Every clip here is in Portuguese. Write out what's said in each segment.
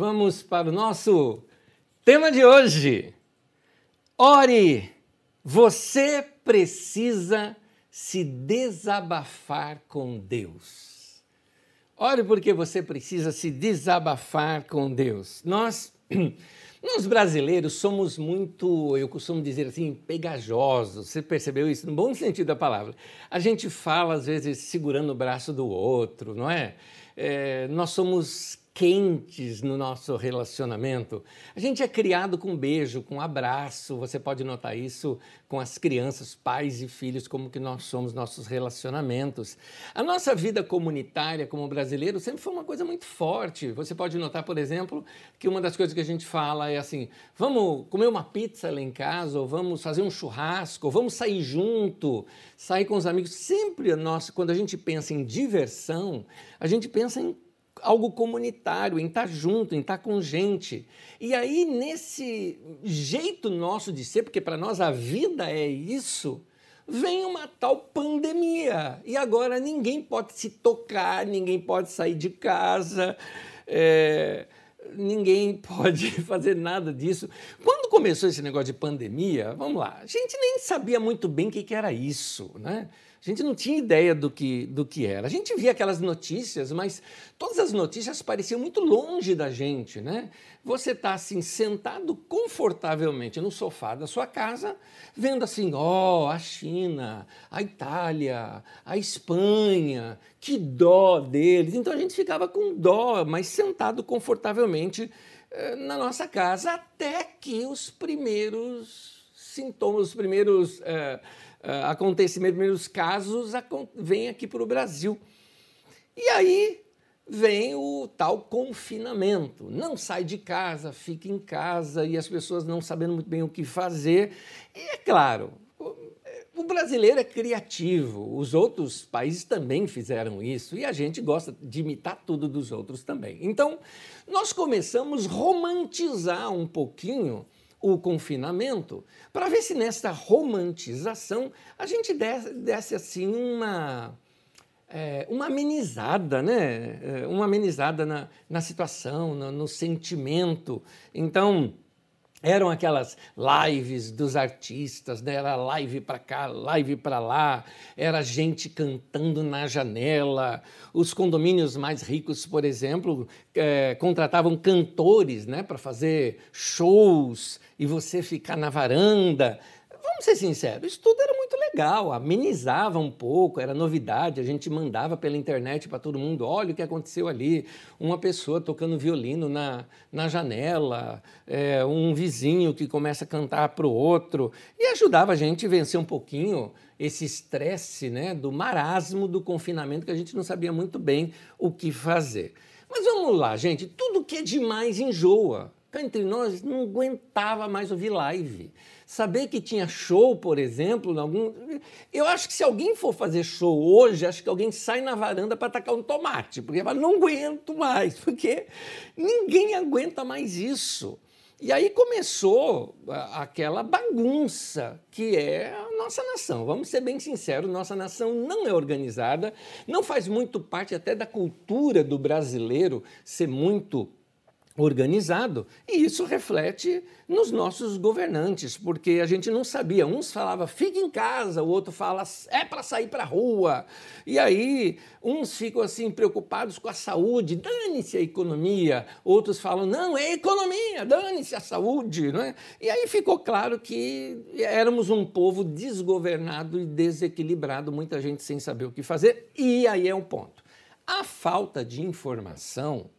vamos para o nosso tema de hoje. Ore, você precisa se desabafar com Deus. Ore porque você precisa se desabafar com Deus. Nós, nós brasileiros somos muito, eu costumo dizer assim, pegajosos. Você percebeu isso no bom sentido da palavra? A gente fala às vezes segurando o braço do outro, não é? é nós somos quentes no nosso relacionamento. A gente é criado com beijo, com abraço. Você pode notar isso com as crianças, pais e filhos, como que nós somos nossos relacionamentos. A nossa vida comunitária como brasileiro sempre foi uma coisa muito forte. Você pode notar, por exemplo, que uma das coisas que a gente fala é assim: vamos comer uma pizza lá em casa, ou vamos fazer um churrasco, ou vamos sair junto, sair com os amigos. Sempre a nossa, quando a gente pensa em diversão, a gente pensa em algo comunitário, em estar junto, em estar com gente. E aí, nesse jeito nosso de ser, porque para nós a vida é isso, vem uma tal pandemia. E agora ninguém pode se tocar, ninguém pode sair de casa. É, ninguém pode fazer nada disso. Quando começou esse negócio de pandemia, vamos lá, a gente nem sabia muito bem o que, que era isso, né? A gente não tinha ideia do que, do que era. A gente via aquelas notícias, mas todas as notícias pareciam muito longe da gente, né? Você está assim, sentado confortavelmente no sofá da sua casa, vendo assim, ó, oh, a China, a Itália, a Espanha, que dó deles. Então a gente ficava com dó, mas sentado confortavelmente eh, na nossa casa, até que os primeiros sintomas, os primeiros. Eh, acontecimentos, primeiros casos, vem aqui para o Brasil. E aí vem o tal confinamento. Não sai de casa, fica em casa e as pessoas não sabendo muito bem o que fazer. E é claro, o brasileiro é criativo, os outros países também fizeram isso e a gente gosta de imitar tudo dos outros também. Então, nós começamos a romantizar um pouquinho o confinamento, para ver se nessa romantização a gente desse, desse assim uma, é, uma amenizada, né? É, uma amenizada na, na situação, no, no sentimento. Então, eram aquelas lives dos artistas, né? era live para cá, live para lá, era gente cantando na janela. Os condomínios mais ricos, por exemplo, é, contratavam cantores né? para fazer shows e você ficar na varanda. Vamos ser sinceros, isso tudo era muito legal, amenizava um pouco, era novidade, a gente mandava pela internet para todo mundo, olha o que aconteceu ali, uma pessoa tocando violino na, na janela, é, um vizinho que começa a cantar para o outro, e ajudava a gente a vencer um pouquinho esse estresse né, do marasmo do confinamento, que a gente não sabia muito bem o que fazer. Mas vamos lá, gente, tudo que é demais enjoa. Entre nós, não aguentava mais ouvir live. Saber que tinha show, por exemplo, algum. Eu acho que se alguém for fazer show hoje, acho que alguém sai na varanda para atacar um tomate, porque fala, não aguento mais, porque ninguém aguenta mais isso. E aí começou aquela bagunça que é a nossa nação. Vamos ser bem sinceros, nossa nação não é organizada, não faz muito parte até da cultura do brasileiro ser muito organizado, e isso reflete nos nossos governantes, porque a gente não sabia. Uns falava fique em casa, o outro fala é para sair para a rua. E aí uns ficam assim preocupados com a saúde, dane-se a economia. Outros falam não, é economia, dane-se a saúde, não é? E aí ficou claro que éramos um povo desgovernado e desequilibrado, muita gente sem saber o que fazer. E aí é um ponto. A falta de informação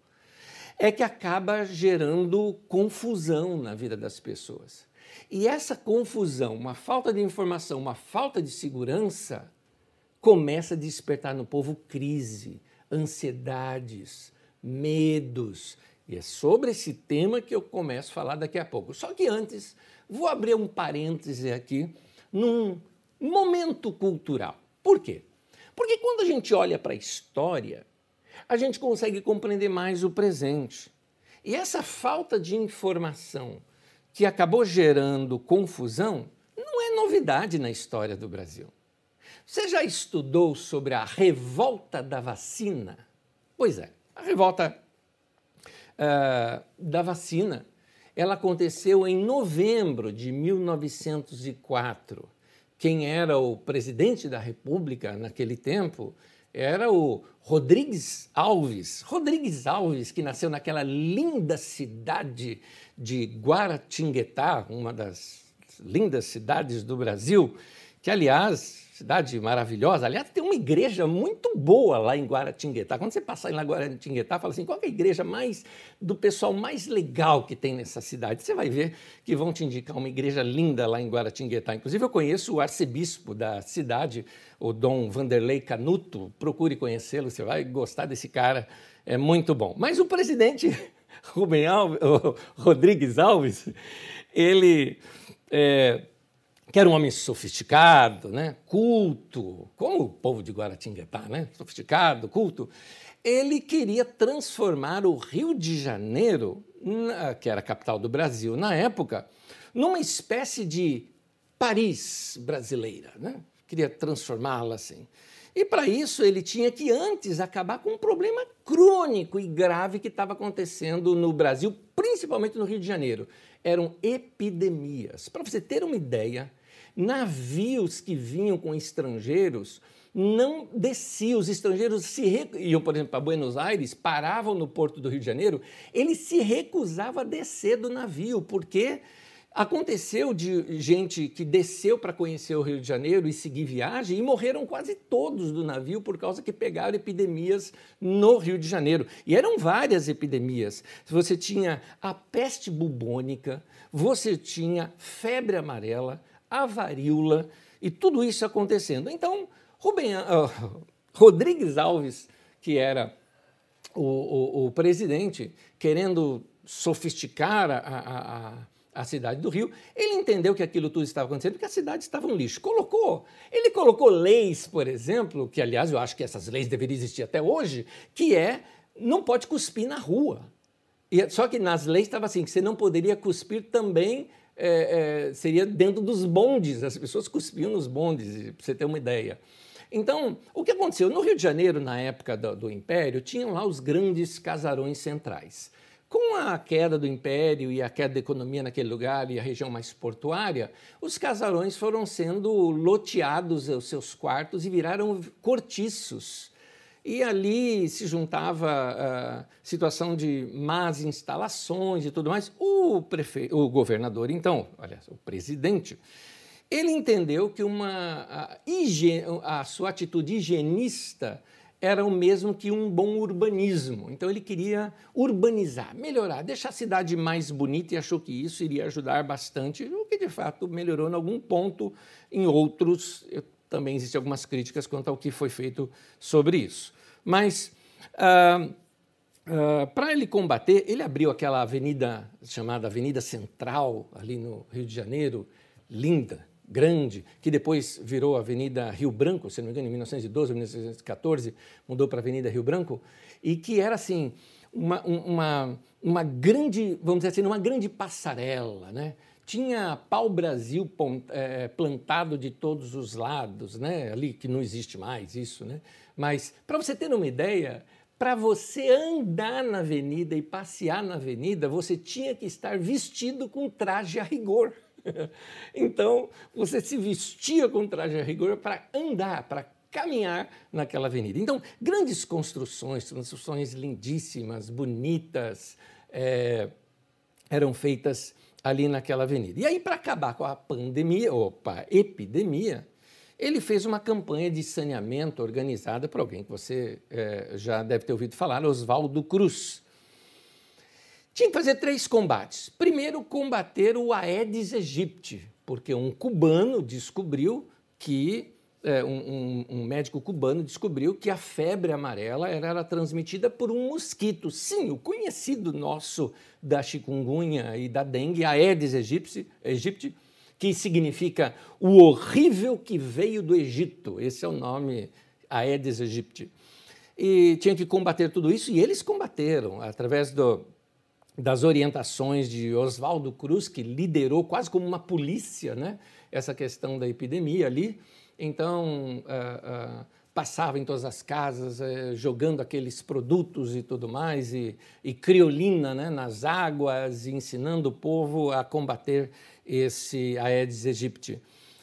é que acaba gerando confusão na vida das pessoas. E essa confusão, uma falta de informação, uma falta de segurança, começa a despertar no povo crise, ansiedades, medos. E é sobre esse tema que eu começo a falar daqui a pouco. Só que antes, vou abrir um parêntese aqui num momento cultural. Por quê? Porque quando a gente olha para a história, a gente consegue compreender mais o presente. E essa falta de informação que acabou gerando confusão não é novidade na história do Brasil. Você já estudou sobre a revolta da vacina? Pois é, a revolta uh, da vacina. Ela aconteceu em novembro de 1904. Quem era o presidente da República naquele tempo era o Rodrigues Alves. Rodrigues Alves, que nasceu naquela linda cidade de Guaratinguetá, uma das lindas cidades do Brasil, que, aliás, cidade maravilhosa. Aliás, tem uma igreja muito boa lá em Guaratinguetá. Quando você passar lá em Guaratinguetá, fala assim: qual é a igreja mais do pessoal mais legal que tem nessa cidade? Você vai ver que vão te indicar uma igreja linda lá em Guaratinguetá. Inclusive, eu conheço o arcebispo da cidade, o Dom Vanderlei Canuto. Procure conhecê-lo, você vai gostar desse cara, é muito bom. Mas o presidente Rubem Alves, Rodrigues Alves, ele. É, que era um homem sofisticado, né? culto, como o povo de Guaratinguetá, né? sofisticado, culto, ele queria transformar o Rio de Janeiro, que era a capital do Brasil na época, numa espécie de Paris brasileira. Né? Queria transformá-la assim. E para isso ele tinha que antes acabar com um problema crônico e grave que estava acontecendo no Brasil, principalmente no Rio de Janeiro. Eram epidemias. Para você ter uma ideia, navios que vinham com estrangeiros não desciam, os estrangeiros se iam, por exemplo, para Buenos Aires, paravam no porto do Rio de Janeiro, ele se recusava a descer do navio, porque aconteceu de gente que desceu para conhecer o Rio de Janeiro e seguir viagem e morreram quase todos do navio por causa que pegaram epidemias no Rio de Janeiro. E eram várias epidemias. Você tinha a peste bubônica, você tinha febre amarela, a varíola e tudo isso acontecendo. Então, Rubem, uh, Rodrigues Alves, que era o, o, o presidente, querendo sofisticar a, a, a, a, cidade do Rio, ele entendeu que aquilo tudo estava acontecendo porque a cidade estava um lixo. Colocou. Ele colocou leis, por exemplo, que aliás eu acho que essas leis deveriam existir até hoje, que é não pode cuspir na rua. E, só que nas leis estava assim, que você não poderia cuspir também é, é, seria dentro dos bondes, as pessoas cuspiam nos bondes, para você ter uma ideia. Então, o que aconteceu? No Rio de Janeiro, na época do, do Império, tinham lá os grandes casarões centrais. Com a queda do império e a queda da economia naquele lugar e a região mais portuária, os casarões foram sendo loteados os seus quartos e viraram cortiços. E ali se juntava a situação de más instalações e tudo mais. O, prefe... o governador, então, olha, o presidente, ele entendeu que uma, a, higiene, a sua atitude higienista era o mesmo que um bom urbanismo. Então ele queria urbanizar, melhorar, deixar a cidade mais bonita e achou que isso iria ajudar bastante, o que de fato melhorou em algum ponto, em outros também existem algumas críticas quanto ao que foi feito sobre isso. Mas, ah, ah, para ele combater, ele abriu aquela avenida chamada Avenida Central, ali no Rio de Janeiro, linda, grande, que depois virou Avenida Rio Branco, se não me engano, em 1912, 1914, mudou para Avenida Rio Branco, e que era assim, uma, uma, uma grande, vamos dizer assim, uma grande passarela, né? Tinha pau-brasil é, plantado de todos os lados, né? ali que não existe mais isso. Né? Mas, para você ter uma ideia, para você andar na avenida e passear na avenida, você tinha que estar vestido com traje a rigor. então, você se vestia com traje a rigor para andar, para caminhar naquela avenida. Então, grandes construções, construções lindíssimas, bonitas, é, eram feitas ali naquela avenida. E aí, para acabar com a pandemia, opa, epidemia, ele fez uma campanha de saneamento organizada por alguém que você é, já deve ter ouvido falar, Oswaldo Cruz. Tinha que fazer três combates. Primeiro, combater o Aedes aegypti, porque um cubano descobriu que é, um, um, médico cubano descobriu que a febre amarela era, era, transmitida por um mosquito. Sim, o conhecido nosso da chikungunya e da dengue, Aedes aegypti, aegypti, que significa o horrível que veio do Egito. Esse é o nome Aedes aegypti. E tinha que combater tudo isso, e eles combateram através do, das orientações de Oswaldo Cruz, que liderou quase como uma polícia né, essa questão da epidemia ali. Então, uh, uh, passava em todas as casas, eh, jogando aqueles produtos e tudo mais, e, e criolina né, nas águas, ensinando o povo a combater esse Aedes aegypti.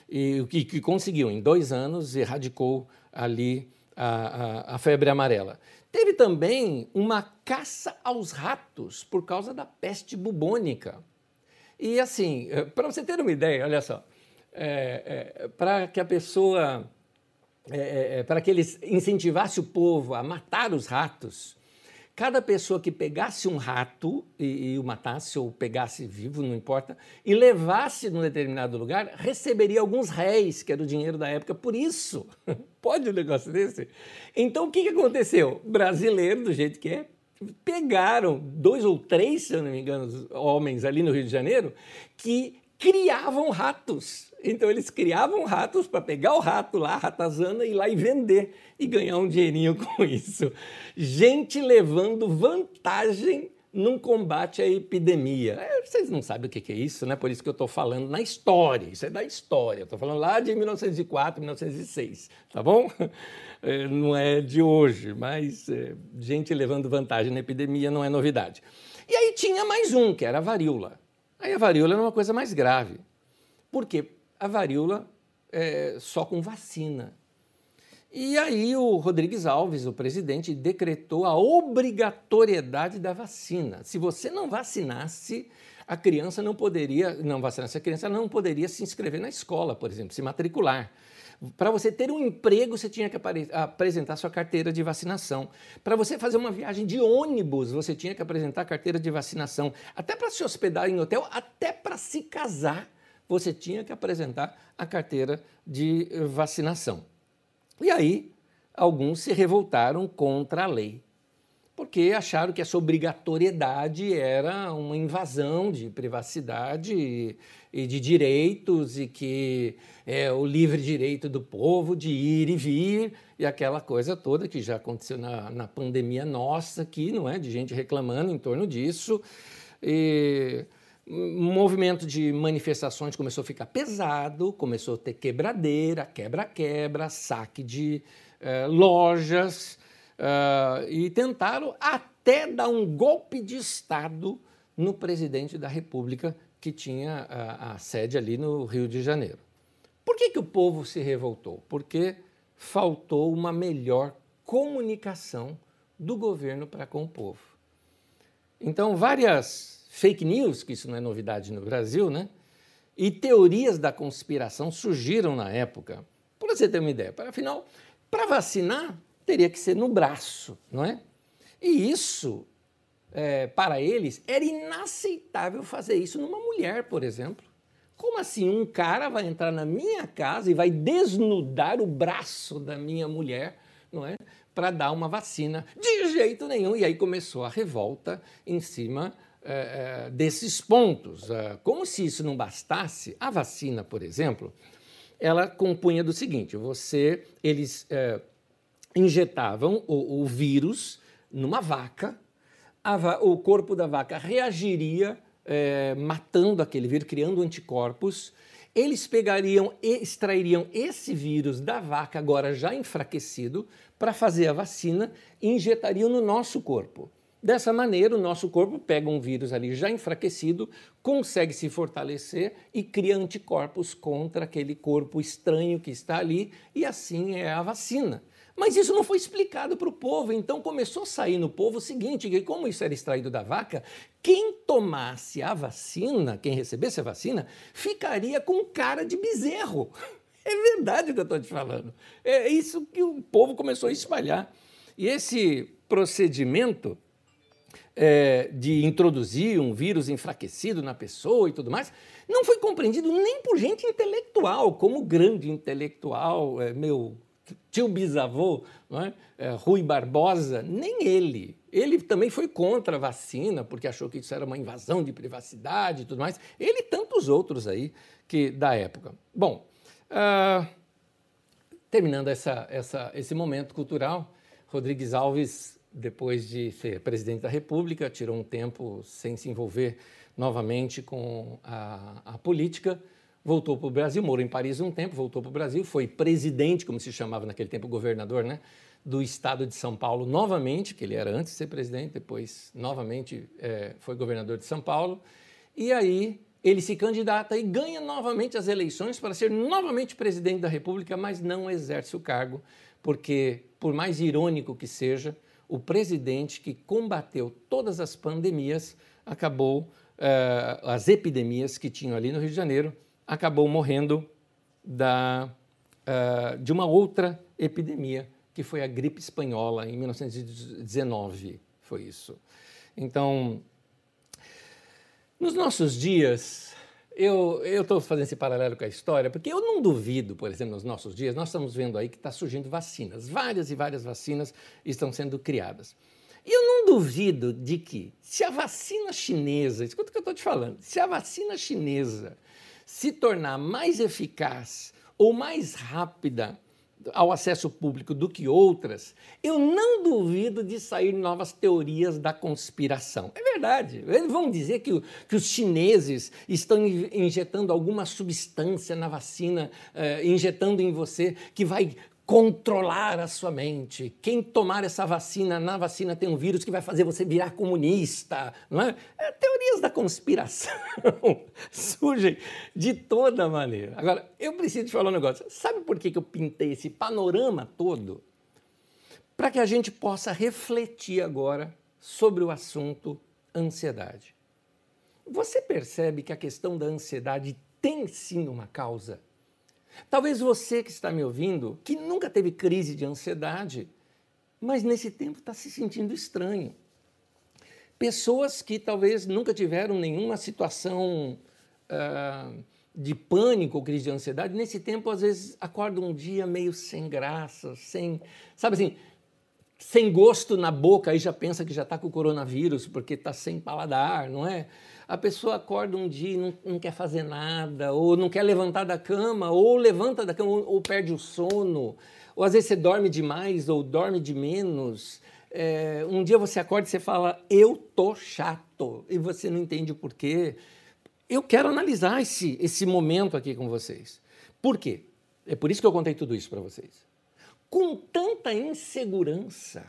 E o que, que conseguiu, em dois anos, erradicou ali a, a, a febre amarela. Teve também uma caça aos ratos por causa da peste bubônica. E assim, para você ter uma ideia, olha só, é, é, para que a pessoa é, é, é, para que eles incentivasse o povo a matar os ratos, cada pessoa que pegasse um rato e, e, o matasse ou pegasse vivo, não importa, e levasse num determinado lugar, receberia alguns réis, que era o dinheiro da época, por isso. Pode um negócio desse? Então o que, que aconteceu? Brasileiro, do jeito que é, pegaram dois ou três, se eu não me engano, homens ali no Rio de Janeiro, que criavam ratos. Então eles criavam ratos para pegar o rato lá, a ratazana, e ir lá e vender e ganhar um dinheirinho com isso. Gente levando vantagem num combate à epidemia. É, vocês não sabem o que é isso, né? Por isso que eu estou falando na história. Isso é da história. Estou falando lá de 1904, 1906, tá bom? É, não é de hoje, mas é, gente levando vantagem na epidemia não é novidade. E aí tinha mais um, que era a varíola. Aí a varíola era uma coisa mais grave. Por quê? A varíola é só com vacina. E aí o Rodrigues Alves, o presidente, decretou a obrigatoriedade da vacina. Se você não vacinasse, a criança não poderia, não vacinasse, a criança não poderia se inscrever na escola, por exemplo, se matricular. Para você ter um emprego, você tinha que apresentar sua carteira de vacinação. Para você fazer uma viagem de ônibus, você tinha que apresentar a carteira de vacinação. Até para se hospedar em hotel, até para se casar, você tinha que apresentar a carteira de vacinação. E aí, alguns se revoltaram contra a lei porque acharam que essa obrigatoriedade era uma invasão de privacidade e de direitos e que é o livre direito do povo de ir e vir e aquela coisa toda que já aconteceu na, na pandemia nossa aqui, não é? De gente reclamando em torno disso. E um movimento de manifestações começou a ficar pesado, começou a ter quebradeira, quebra-quebra, saque de eh, lojas, Uh, e tentaram até dar um golpe de Estado no presidente da República, que tinha a, a sede ali no Rio de Janeiro. Por que, que o povo se revoltou? Porque faltou uma melhor comunicação do governo para com o povo. Então, várias fake news, que isso não é novidade no Brasil, né? E teorias da conspiração surgiram na época. Para você ter uma ideia, afinal, para vacinar, teria que ser no braço, não é? E isso, é, para eles, era inaceitável fazer isso numa mulher, por exemplo. Como assim um cara vai entrar na minha casa e vai desnudar o braço da minha mulher, não é? Para dar uma vacina? De jeito nenhum. E aí começou a revolta em cima é, é desses pontos. É, como se isso não bastasse, a vacina, por exemplo, ela compunha do seguinte: você, eles é, injetavam o, o vírus numa vaca, va o corpo da vaca reagiria é, matando aquele vírus, criando anticorpos. Eles pegariam e extrairiam esse vírus da vaca, agora já enfraquecido, para fazer a vacina e injetariam no nosso corpo. Dessa maneira, o nosso corpo pega um vírus ali já enfraquecido, consegue se fortalecer e cria anticorpos contra aquele corpo estranho que está ali, e assim é a vacina. Mas isso não foi explicado para o povo, então começou a sair no povo o seguinte: que como isso era extraído da vaca, quem tomasse a vacina, quem recebesse a vacina, ficaria com cara de bezerro. É verdade o que eu estou te falando. É isso que o povo começou a espalhar. E esse procedimento é, de introduzir um vírus enfraquecido na pessoa e tudo mais, não foi compreendido nem por gente intelectual, como grande intelectual, é, meu tio bisavô, é? É, Rui Barbosa, nem ele. Ele também foi contra a vacina, porque achou que isso era uma invasão de privacidade e tudo mais. Ele e tantos outros aí que da época. Bom, uh, terminando essa, essa, esse momento cultural, Rodrigues Alves, depois de ser presidente da República, tirou um tempo sem se envolver novamente com a, a política, voltou para o Brasil, morou em Paris um tempo, voltou para o Brasil, foi presidente, como se chamava naquele tempo, governador, né? Do estado de São Paulo novamente, que ele era antes de ser presidente, depois novamente é, foi governador de São Paulo. E aí ele se candidata e ganha novamente as eleições para ser novamente presidente da República, mas não exerce o cargo, porque, por mais irônico que seja, o presidente que combateu todas as pandemias acabou, uh, as epidemias que tinham ali no Rio de Janeiro, acabou morrendo da, uh, de uma outra epidemia, que foi a gripe espanhola, em 1919. Foi isso. Então, nos nossos dias, eu estou fazendo esse paralelo com a história, porque eu não duvido, por exemplo, nos nossos dias, nós estamos vendo aí que está surgindo vacinas, várias e várias vacinas estão sendo criadas. E eu não duvido de que, se a vacina chinesa, escuta o que eu estou te falando, se a vacina chinesa se tornar mais eficaz ou mais rápida ao acesso público do que outras, eu não duvido de sair novas teorias da conspiração. É verdade. Eles vão dizer que, que os chineses estão injetando alguma substância na vacina, eh, injetando em você, que vai controlar a sua mente. Quem tomar essa vacina, na vacina tem um vírus que vai fazer você virar comunista, não é? é teorias da conspiração surgem de toda maneira. Agora, eu preciso te falar um negócio. Sabe por que eu pintei esse panorama todo? Para que a gente possa refletir agora sobre o assunto ansiedade. Você percebe que a questão da ansiedade tem sim uma causa Talvez você que está me ouvindo, que nunca teve crise de ansiedade, mas nesse tempo está se sentindo estranho. Pessoas que talvez nunca tiveram nenhuma situação uh, de pânico ou crise de ansiedade, nesse tempo às vezes acordam um dia meio sem graça, sem, sabe assim, sem gosto na boca, aí já pensa que já está com o coronavírus porque está sem paladar, não é? A pessoa acorda um dia e não, não, quer fazer nada, ou não quer levantar da cama, ou levanta da cama, ou, ou perde o sono, ou às vezes você dorme demais, ou dorme de menos. É, um dia você acorda e você fala, eu tô chato, e você não entende o porquê. Eu quero analisar esse, esse momento aqui com vocês. Por quê? É por isso que eu contei tudo isso para vocês. Com tanta insegurança,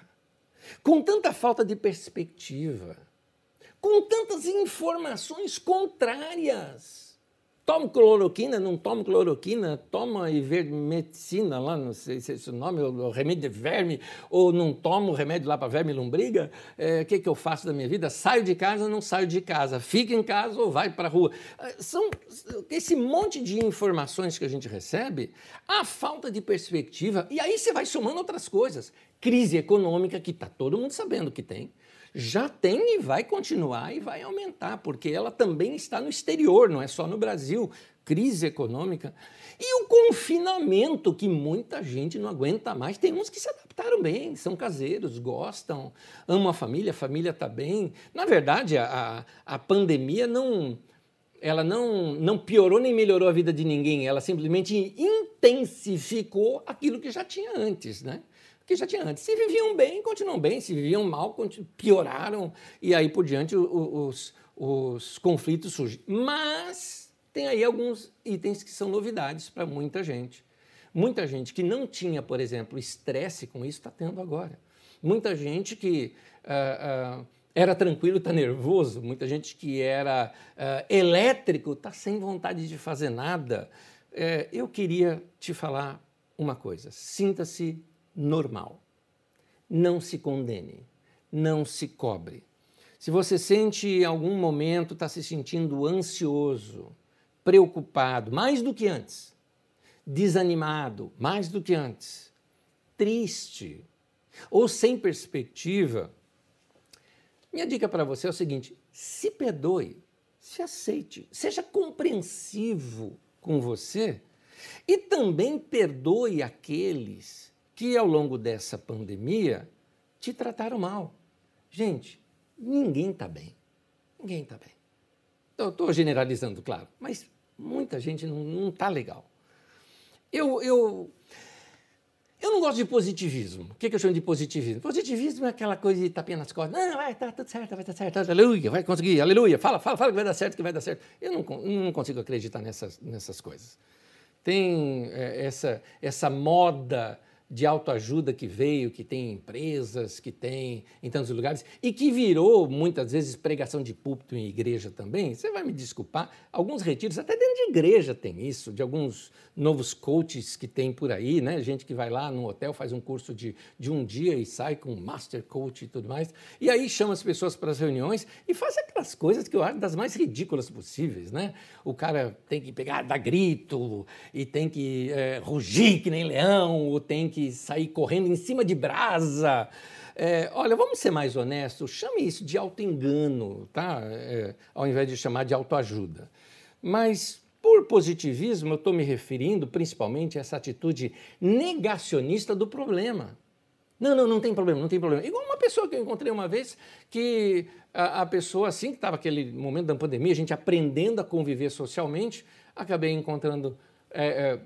com tanta falta de perspectiva, com tantas informações contrárias. Toma cloroquina, não toma cloroquina, toma ivermectina lá, não sei se é esse o nome, o remédio de verme, ou não tomo remédio lá para verme lombriga. É, o que, que eu faço da minha vida? Saio de casa, não saio de casa. Fica em casa ou vai para a rua. É, são esse monte de informações que a gente recebe, a falta de perspectiva, e aí você vai somando outras coisas. Crise econômica, que está todo mundo sabendo que tem já tem e vai continuar e vai aumentar, porque ela também está no exterior, não é só no Brasil. Crise econômica. E o confinamento, que muita gente não aguenta mais. Tem uns que se adaptaram bem, são caseiros, gostam, amam a família, a família está bem. Na verdade, a, a pandemia não. Ela não, não piorou nem melhorou a vida de ninguém, ela simplesmente intensificou aquilo que já tinha antes, né? Que já tinha antes. Se viviam bem, continuam bem, se viviam mal, pioraram, e aí por diante os, os conflitos surgem. Mas tem aí alguns itens que são novidades para muita gente. Muita gente que não tinha, por exemplo, estresse com isso, está tendo agora. Muita gente que uh, uh, era tranquilo está nervoso, muita gente que era uh, elétrico está sem vontade de fazer nada. É, eu queria te falar uma coisa: sinta-se normal. Não se condene, não se cobre. Se você sente em algum momento está se sentindo ansioso, preocupado, mais do que antes, desanimado, mais do que antes, triste ou sem perspectiva, minha dica para você é o seguinte: se perdoe, se aceite, seja compreensivo com você e também perdoe aqueles que ao longo dessa pandemia te trataram mal. Gente, ninguém está bem. Ninguém está bem. Estou generalizando, claro, mas muita gente não está legal. Eu, eu, Eu não gosto de positivismo. O que, que eu chamo de positivismo? Positivismo é aquela coisa de tapinha nas costas. Não, vai, tá tudo certo, vai dar certo, aleluia, vai conseguir, aleluia. Fala, fala, fala que vai dar certo, que vai dar certo. Eu não, não consigo acreditar nessas, nessas coisas. Tem é, essa, essa moda de autoajuda que veio, que tem empresas, que tem em tantos lugares, e que virou muitas vezes pregação de púlpito em igreja também, você vai me desculpar, alguns retiros, até dentro de igreja tem isso, de alguns novos coaches que tem por aí, né? Gente que vai lá no hotel, faz um curso de, de um dia e sai com master coach e tudo mais, e aí chama as pessoas para as reuniões e faz aquelas coisas que eu acho das mais ridículas possíveis, né? O cara tem que pegar, dar grito, e tem que é, rugir que nem leão, ou tem que que sair correndo em cima de brasa. É, olha, vamos ser mais honestos, chame isso de autoengano, tá? É, ao invés de chamar de autoajuda. Mas por positivismo, eu estou me referindo principalmente a essa atitude negacionista do problema. Não, não, não tem problema, não tem problema. Igual uma pessoa que eu encontrei uma vez, que a, a pessoa, assim que estava aquele momento da pandemia, a gente aprendendo a conviver socialmente, acabei encontrando é, é,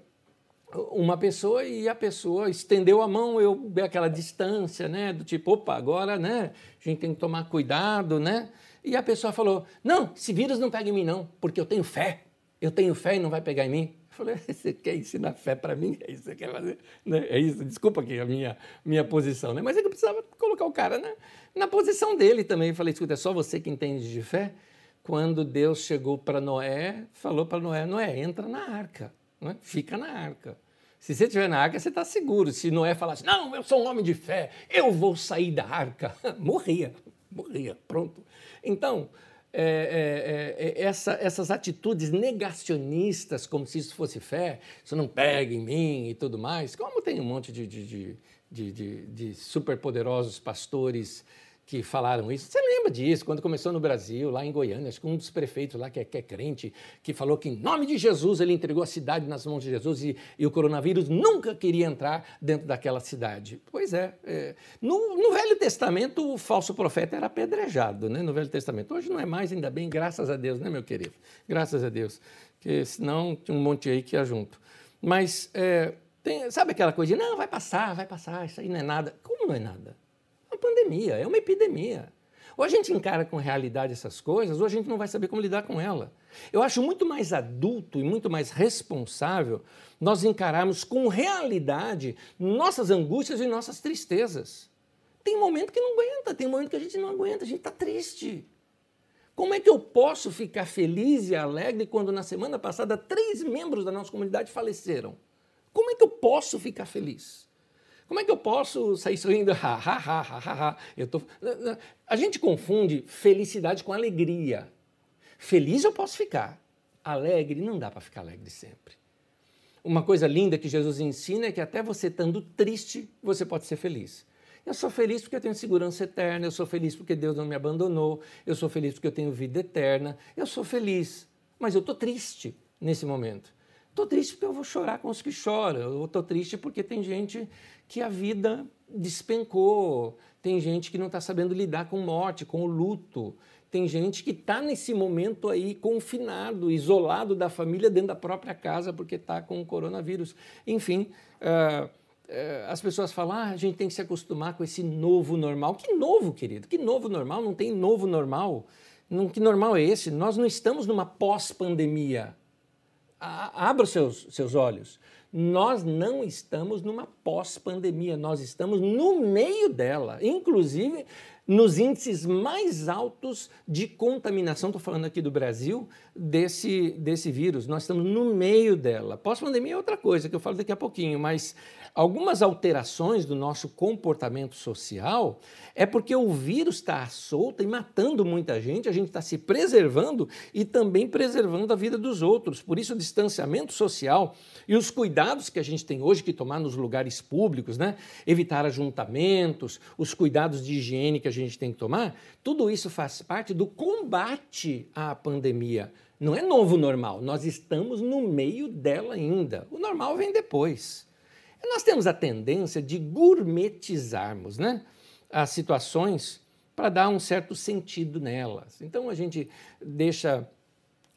uma pessoa e a pessoa estendeu a mão, eu aquela distância, né? Do tipo, opa, agora, né? A gente tem que tomar cuidado, né? E a pessoa falou: Não, esse vírus não pega em mim, não, porque eu tenho fé. Eu tenho fé e não vai pegar em mim. Eu falei: Você quer ensinar fé para mim? É isso que você quer fazer? Né? É isso, desculpa aqui a minha, minha posição, né? Mas é que eu precisava colocar o cara né? na posição dele também. Eu falei: Escuta, é só você que entende de fé? Quando Deus chegou para Noé, falou para Noé: Noé, entra na arca, né? fica na arca. Se você estiver na arca, você está seguro. Se Noé falasse, não, eu sou um homem de fé, eu vou sair da arca, morria, morria, pronto. Então, é, é, é, essa, essas atitudes negacionistas, como se isso fosse fé, isso não pega em mim e tudo mais, como tem um monte de, de, de, de, de, de superpoderosos pastores que falaram isso. Você lembra disso, quando começou no Brasil, lá em Goiânia, acho que um dos prefeitos lá que é, que é crente, que falou que em nome de Jesus ele entregou a cidade nas mãos de Jesus e, e o coronavírus nunca queria entrar dentro daquela cidade. Pois é. é no, no, Velho Testamento, o falso profeta era apedrejado, né? No Velho Testamento. Hoje não é mais, ainda bem, graças a Deus, né, meu querido? Graças a Deus. Porque senão tinha um monte aí que ia junto. Mas, é, tem, sabe aquela coisa de, não, vai passar, vai passar, isso aí não é nada. Como não é nada? Pandemia, é uma epidemia. Ou a gente encara com realidade essas coisas, ou a gente não vai saber como lidar com ela. Eu acho muito mais adulto e muito mais responsável nós encararmos com realidade nossas angústias e nossas tristezas. Tem momento que não aguenta, tem momento que a gente não aguenta, a gente está triste. Como é que eu posso ficar feliz e alegre quando na semana passada três membros da nossa comunidade faleceram? Como é que eu posso ficar feliz? Como é que eu posso sair sorrindo? Ha, ha, ha, ha, ha, ha. Eu tô... A gente confunde felicidade com alegria. Feliz eu posso ficar, alegre não dá para ficar alegre sempre. Uma coisa linda que Jesus ensina é que até você estando triste, você pode ser feliz. Eu sou feliz porque eu tenho segurança eterna, eu sou feliz porque Deus não me abandonou, eu sou feliz porque eu tenho vida eterna, eu sou feliz, mas eu estou triste nesse momento. Estou triste porque eu vou chorar com os que choram, eu estou triste porque tem gente que a vida despencou. Tem gente que não está sabendo lidar com morte, com o luto. Tem gente que está nesse momento aí confinado, isolado da família dentro da própria casa porque está com o coronavírus. Enfim, uh, as pessoas falam: ah, a gente tem que se acostumar com esse novo normal. Que novo, querido? Que novo normal? Não tem novo normal. Não, que normal é esse? Nós não estamos numa pós-pandemia. Abra os seus, seus olhos nós não estamos numa pós-pandemia, nós estamos no meio dela, inclusive nos índices mais altos de contaminação, estou falando aqui do Brasil, desse, desse vírus. Nós estamos no meio dela. Pós-pandemia é outra coisa que eu falo daqui a pouquinho, mas algumas alterações do nosso comportamento social é porque o vírus está solto e matando muita gente, a gente está se preservando e também preservando a vida dos outros. Por isso, o distanciamento social e os cuidados que a gente tem hoje que tomar nos lugares públicos, né? evitar ajuntamentos, os cuidados de higiene que a gente tem que tomar, tudo isso faz parte do combate à pandemia. Não é novo normal, nós estamos no meio dela ainda. O normal vem depois. Nós temos a tendência de gourmetizarmos né, as situações para dar um certo sentido nelas. Então a gente deixa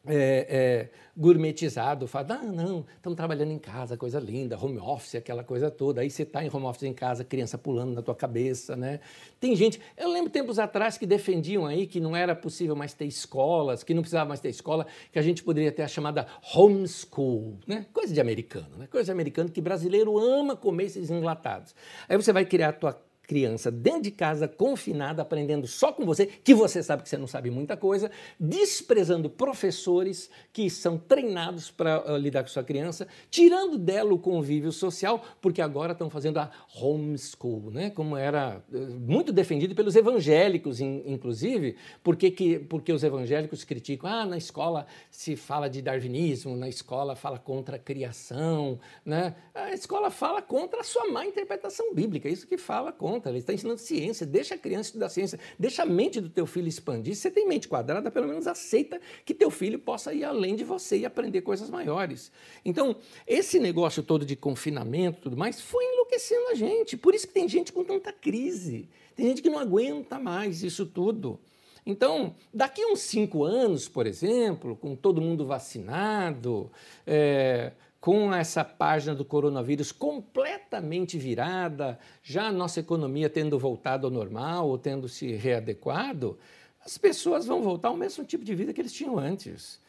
é, é, gourmetizado, fala, ah, não, estamos trabalhando em casa, coisa linda, home office, aquela coisa toda. Aí você está em home office em casa, criança pulando na tua cabeça, né? Tem gente, eu lembro tempos atrás que defendiam aí que não era possível mais ter escolas, que não precisava mais ter escola, que a gente poderia ter a chamada homeschool, né? Coisa de americano, né? Coisa de americano que brasileiro ama comer esses enlatados. Aí você vai criar a tua criança dentro de casa, confinada, aprendendo só com você, que você sabe que você não sabe muita coisa, desprezando professores que são treinados para uh, lidar com sua criança, tirando dela o convívio social, porque agora estão fazendo a homeschool, né? como era uh, muito defendido pelos evangélicos, in, inclusive, porque, que, porque os evangélicos criticam, ah, na escola se fala de darwinismo, na escola fala contra a criação, né? a escola fala contra a sua má interpretação bíblica, isso que fala contra conta, ele está ensinando ciência, deixa a criança estudar ciência, deixa a mente do teu filho expandir. Se você tem mente quadrada, pelo menos aceita que teu filho possa ir além de você e aprender coisas maiores. Então, esse negócio todo de confinamento e tudo mais foi enlouquecendo a gente. Por isso que tem gente com tanta crise. Tem gente que não aguenta mais isso tudo. Então, daqui uns cinco anos, por exemplo, com todo mundo vacinado, é, com essa página do coronavírus completamente virada, já a nossa economia tendo voltado ao normal ou tendo se readequado, as pessoas vão voltar ao mesmo tipo de vida que eles tinham antes.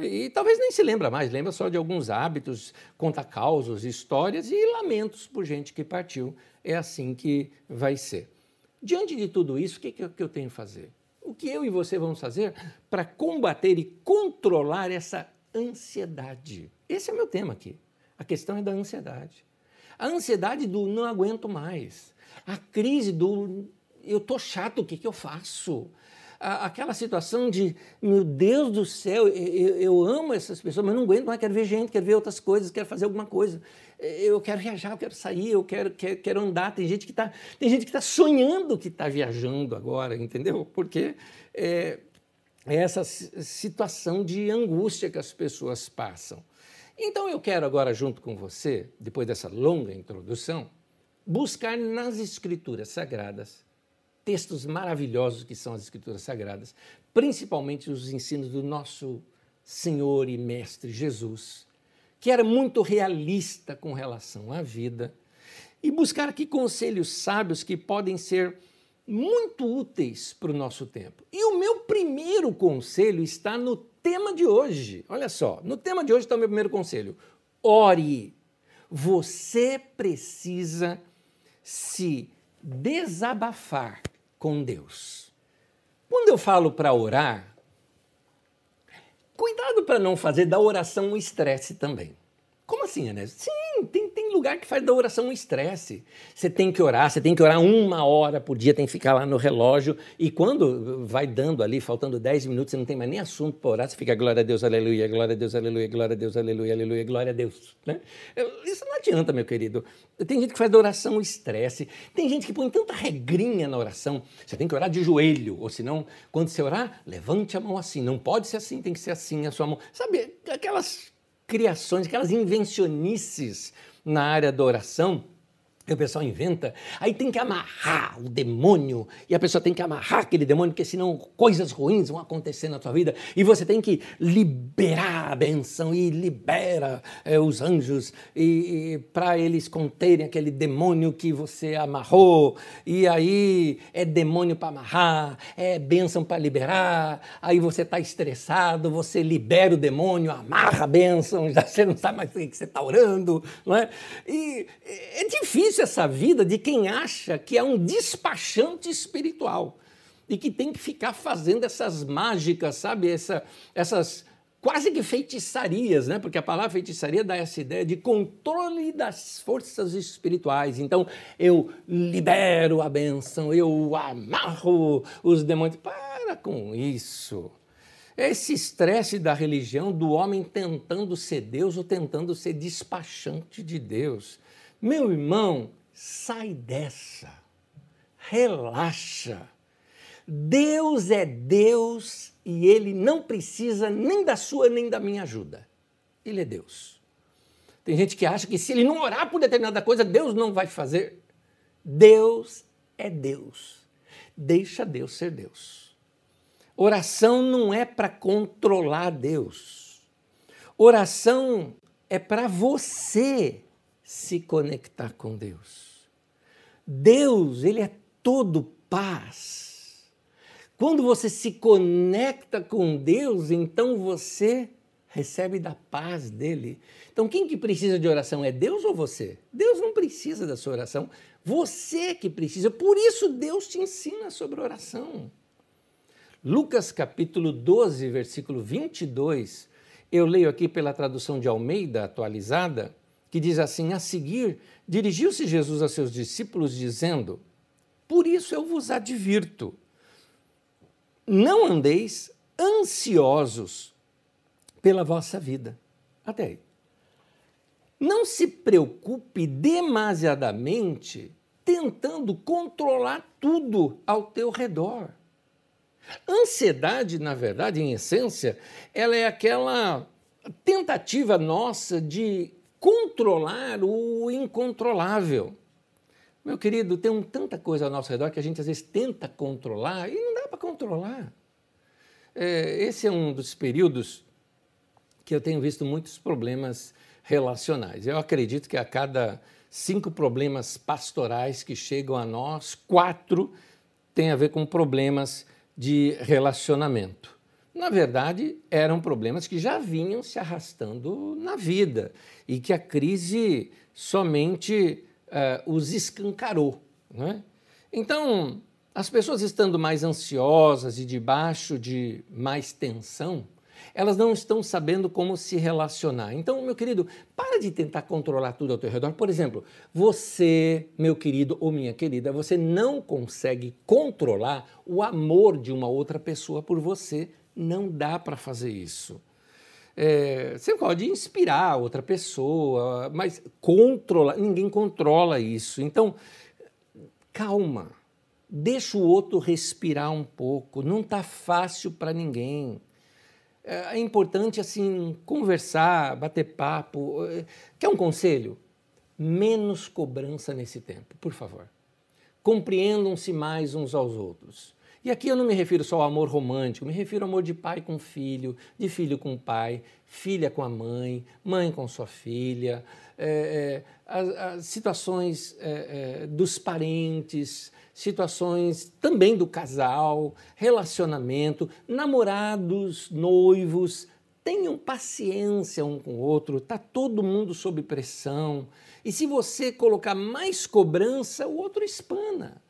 E talvez nem se lembra mais, lembra só de alguns hábitos, conta causos, histórias e lamentos por gente que partiu. É assim que vai ser. Diante de tudo isso, o que, que eu tenho que fazer? O que eu e você vamos fazer para combater e controlar essa ansiedade? Esse é o meu tema aqui. A questão é da ansiedade. A ansiedade do não aguento mais. A crise do eu tô chato, o que, que eu faço? aquela situação de, meu Deus do céu, eu, eu, amo essas pessoas, mas não aguento mais, quero ver gente, quero ver outras coisas, quero fazer alguma coisa. Eu quero viajar, eu quero sair, eu quero, quero, quero andar. Tem gente que está tá sonhando que está viajando agora, entendeu? Porque é, é essa situação de angústia que as pessoas passam. Então eu quero agora, junto com você, depois dessa longa introdução, buscar nas Escrituras Sagradas textos maravilhosos que são as Escrituras Sagradas, principalmente os ensinos do nosso Senhor e Mestre Jesus, que era muito realista com relação à vida, e buscar aqui conselhos sábios que podem ser muito úteis para o nosso tempo. E o meu primeiro conselho está no tema de hoje. Olha só, no tema de hoje está o meu primeiro conselho. Ore. Você precisa se desabafar com Deus. Quando eu falo para orar, cuidado para não fazer da oração um estresse também. Como assim, Anésio? Sim, lugar que faz da oração um estresse. Você tem que orar, você tem que orar uma hora por dia, tem que ficar lá no relógio. E quando vai dando ali, faltando 10 minutos, você não tem mais nem assunto para orar, você fica glória a Deus, aleluia, glória a Deus, aleluia, glória a Deus, aleluia, aleluia, glória a Deus. Né? Isso não adianta, meu querido. Tem gente que faz da oração um estresse. Tem gente que põe tanta regrinha na oração. Você tem que orar de joelho, ou senão, quando você orar, levante a mão assim. Não pode ser assim, tem que ser assim a sua mão. Sabe, aquelas criações, aquelas invencionices na área da oração o pessoal inventa, aí tem que amarrar o demônio, e a pessoa tem que amarrar aquele demônio, porque senão coisas ruins vão acontecer na sua vida, e você tem que liberar a benção, e libera é, os anjos, e, e para eles conterem aquele demônio que você amarrou, e aí é demônio para amarrar, é benção para liberar, aí você está estressado, você libera o demônio, amarra a benção, já você não sabe mais o que você está orando, não é? E é difícil difícil essa vida de quem acha que é um despachante espiritual e que tem que ficar fazendo essas mágicas, sabe? Essa, essas quase que feitiçarias, né? Porque a palavra feitiçaria dá essa ideia de controle das forças espirituais. Então, eu libero a benção, eu amarro os demônios. Para com isso. Esse estresse da religião, do homem tentando ser Deus ou tentando ser despachante de Deus. Meu irmão, sai dessa. Relaxa. Deus é Deus e ele não precisa nem da sua nem da minha ajuda. Ele é Deus. Tem gente que acha que se ele não orar por determinada coisa, Deus não vai fazer. Deus é Deus. Deixa Deus ser Deus. Oração não é para controlar Deus. Oração é para você se conectar com Deus. Deus, ele é todo paz. Quando você se conecta com Deus, então você recebe da paz dele. Então, quem que precisa de oração é Deus ou você? Deus não precisa da sua oração, você que precisa. Por isso Deus te ensina sobre oração. Lucas capítulo 12, versículo 22, eu leio aqui pela tradução de Almeida atualizada, que diz assim: A seguir, dirigiu-se Jesus a seus discípulos, dizendo: Por isso eu vos advirto, não andeis ansiosos pela vossa vida. Até aí. Não se preocupe demasiadamente tentando controlar tudo ao teu redor. Ansiedade, na verdade, em essência, ela é aquela tentativa nossa de controlar o incontrolável. Meu querido, tem um, tanta coisa ao nosso redor que a gente às vezes tenta controlar e não dá para controlar. É, esse é um dos períodos que eu tenho visto muitos problemas relacionais. Eu acredito que a cada cinco problemas pastorais que chegam a nós, quatro têm a ver com problemas de relacionamento. Na verdade, eram problemas que já vinham se arrastando na vida e que a crise somente uh, os escancarou. Né? Então, as pessoas estando mais ansiosas e debaixo de mais tensão, elas não estão sabendo como se relacionar. Então, meu querido, para de tentar controlar tudo ao teu redor. Por exemplo, você, meu querido ou minha querida, você não consegue controlar o amor de uma outra pessoa por você. Não dá para fazer isso. É, você pode inspirar outra pessoa, mas controlar, ninguém controla isso. Então, calma, deixa o outro respirar um pouco. Não está fácil para ninguém. É, é importante assim conversar, bater papo. Quer um conselho? Menos cobrança nesse tempo, por favor. Compreendam-se mais uns aos outros. E aqui eu não me refiro só ao amor romântico, me refiro ao amor de pai com filho, de filho com pai, filha com a mãe, mãe com sua filha, é, é, as, as, situações é, é dos parentes, situações também do casal, relacionamento, namorados, noivos. Tenham paciência um com o outro, está todo mundo sob pressão. E se você colocar mais cobrança, o outro espana.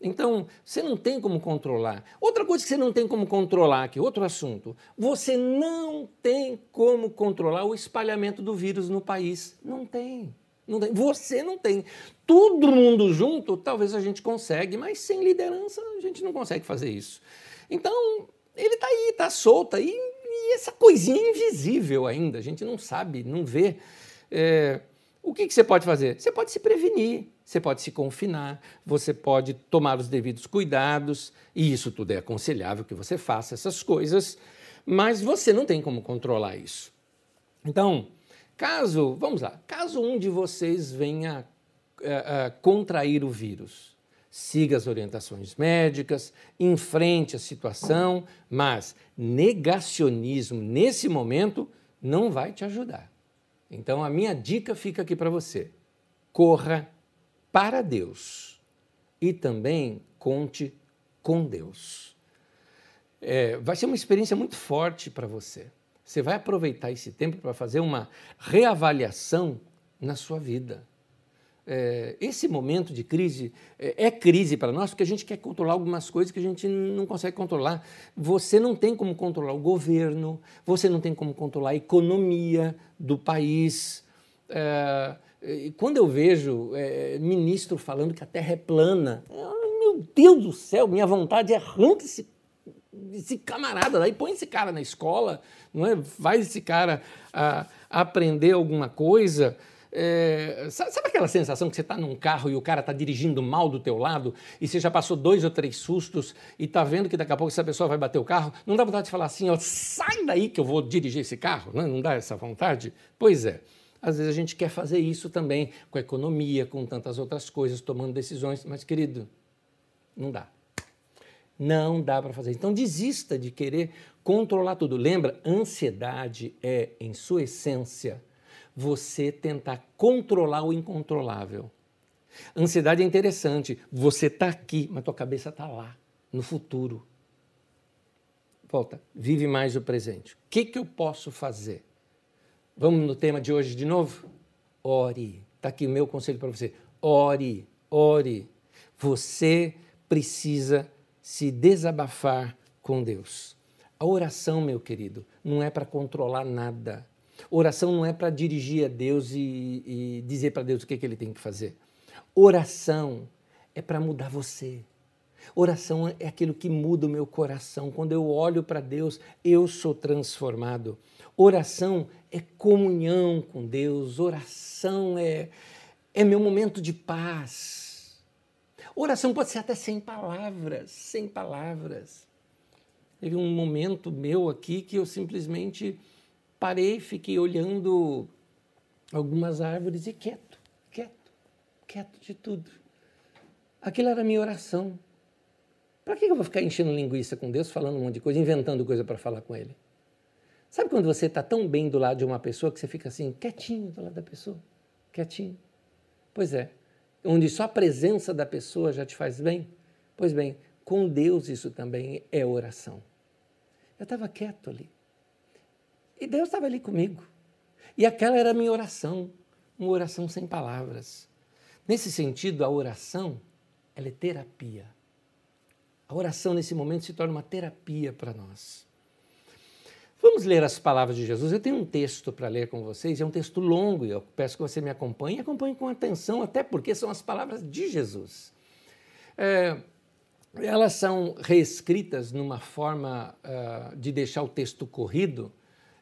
Então, você não tem como controlar. Outra coisa que você não tem como controlar, aqui, outro assunto, você não tem como controlar o espalhamento do vírus no país. Não tem. Não tem. Você não tem. Todo mundo junto, talvez a gente consegue, mas sem liderança a gente não consegue fazer isso. Então, ele está aí, está solto aí, e essa coisinha invisível ainda, a gente não sabe, não vê. É, o que, que você pode fazer? Você pode se prevenir, você pode se confinar, você pode tomar os devidos cuidados, e isso tudo é aconselhável que você faça essas coisas, mas você não tem como controlar isso. Então, Caso, vamos lá, caso um de vocês venha uh, uh, contrair o vírus, siga as orientações médicas, enfrente a situação, mas negacionismo nesse momento não vai te ajudar. Então a minha dica fica aqui para você: corra para Deus e também conte com Deus. É, vai ser uma experiência muito forte para você. Você vai aproveitar esse tempo para fazer uma reavaliação na sua vida. É, esse momento de crise é, é crise para nós porque a gente quer controlar algumas coisas que a gente não consegue controlar. Você não tem como controlar o governo, você não tem como controlar a economia do país. É, quando eu vejo é, ministro falando que a Terra é plana, meu Deus do céu, minha vontade é arranca esse esse camarada daí, põe esse cara na escola, não é? faz esse cara a, a aprender alguma coisa. É, sabe aquela sensação que você está num carro e o cara está dirigindo mal do teu lado e você já passou dois ou três sustos e está vendo que daqui a pouco essa pessoa vai bater o carro? Não dá vontade de falar assim, ó, sai daí que eu vou dirigir esse carro? Não, não dá essa vontade? Pois é. Às vezes a gente quer fazer isso também com a economia, com tantas outras coisas, tomando decisões, mas querido, não dá. Não dá para fazer. Então desista de querer controlar tudo. Lembra, ansiedade é, em sua essência, você tentar controlar o incontrolável. Ansiedade é interessante. Você está aqui, mas tua cabeça está lá, no futuro. Volta, vive mais o presente. O que, que eu posso fazer? Vamos no tema de hoje de novo? Ore. Está aqui o meu conselho para você. Ore, ore. Você precisa se desabafar com Deus. A oração, meu querido, não é para controlar nada. Oração não é para dirigir a Deus e, e dizer para Deus o que, que ele tem que fazer. Oração é para mudar você. Oração é aquilo que muda o meu coração. Quando eu olho para Deus, eu sou transformado. Oração é comunhão com Deus. Oração é, é meu momento de paz. Oração pode ser até sem palavras, sem palavras. Teve um momento meu aqui que eu simplesmente parei, fiquei olhando algumas árvores e quieto quieto de tudo. Aquilo era a minha oração. Para que eu vou ficar enchendo linguiça com Deus, falando um monte de coisa, inventando coisa para falar com Ele? Sabe quando você está tão bem do lado de uma pessoa que você fica assim, quietinho do lado da pessoa? Quietinho. Pois é. Onde só a presença da pessoa já te faz bem? Pois bem, com Deus isso também é oração. Eu estava quieto ali. E Deus estava ali comigo. E aquela era a minha oração, uma oração sem palavras. Nesse sentido, a oração ela é terapia. A oração nesse momento se torna uma terapia para nós. Vamos ler as palavras de Jesus. Eu tenho um texto para ler com vocês, é um texto longo e eu peço que você me acompanhe, acompanhe com atenção, até porque são as palavras de Jesus. É, elas são reescritas numa forma uh, de deixar o texto corrido,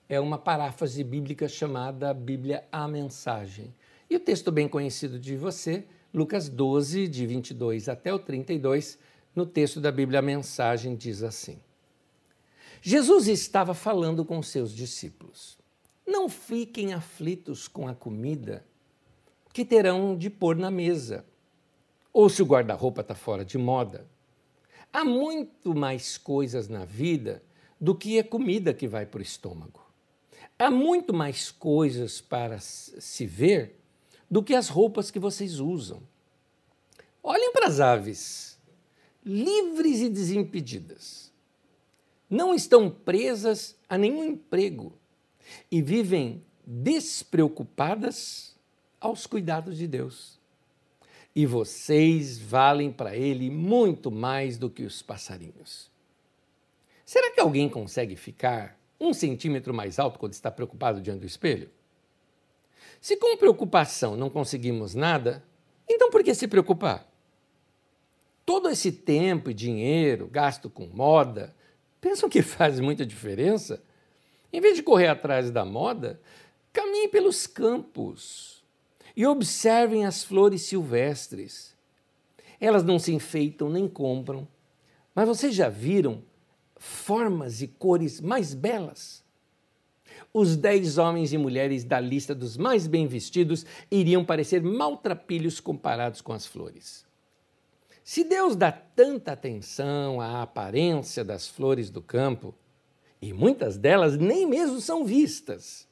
é uma paráfrase bíblica chamada Bíblia a Mensagem. E o texto bem conhecido de você, Lucas 12, de 22 até o 32, no texto da Bíblia a mensagem diz assim: Jesus estava falando com seus discípulos. Não fiquem aflitos com a comida que terão de pôr na mesa, ou se o guarda-roupa está fora de moda. Há muito mais coisas na vida do que a comida que vai para o estômago. Há muito mais coisas para se ver do que as roupas que vocês usam. Olhem para as aves, livres e desimpedidas. Não estão presas a nenhum emprego e vivem despreocupadas aos cuidados de Deus. E vocês valem para Ele muito mais do que os passarinhos. Será que alguém consegue ficar um centímetro mais alto quando está preocupado diante do espelho? Se com preocupação não conseguimos nada, então por que se preocupar? Todo esse tempo e dinheiro gasto com moda, pensam que faz muita diferença? Em vez de correr atrás da moda, caminhem pelos campos e observem as flores silvestres. Elas não se enfeitam nem compram, mas vocês já viram formas e cores mais belas? os dez homens e mulheres da lista dos mais bem vestidos iriam parecer maltrapilhos comparados com as flores. Se Deus dá tanta atenção à aparência das flores do campo, e muitas delas nem mesmo são vistas,